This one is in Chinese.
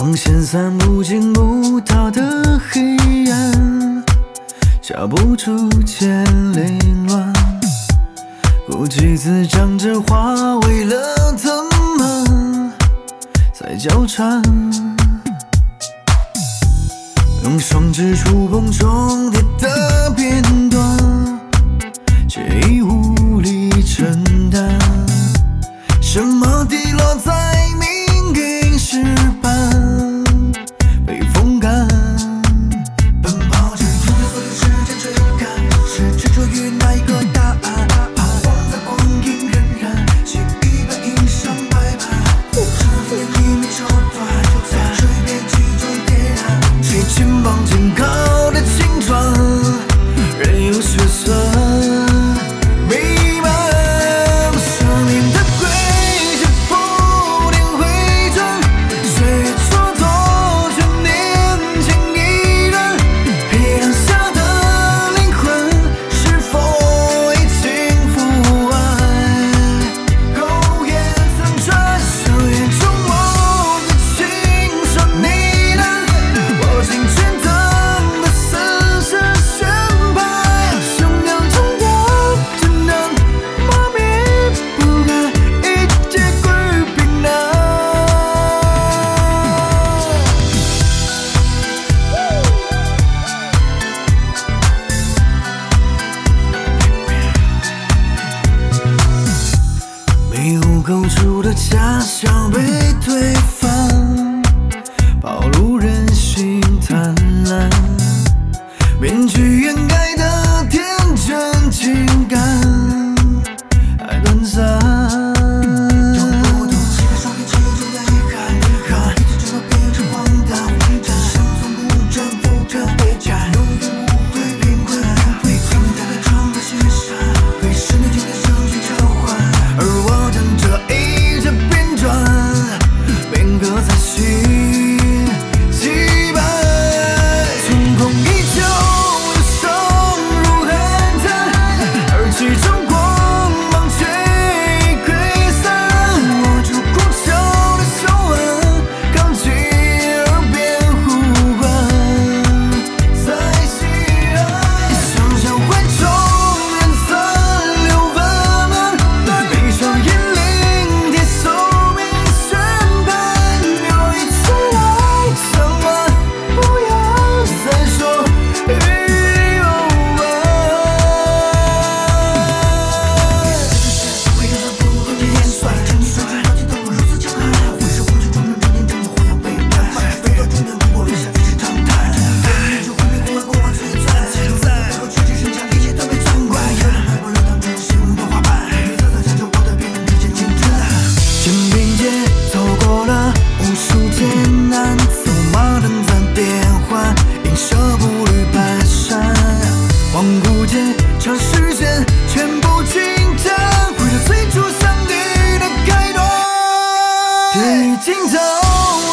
光线散不进不到的黑暗，消不出千凌乱。孤寂滋长着花，为了怎么在交缠？用双指触碰窗。放晴 know.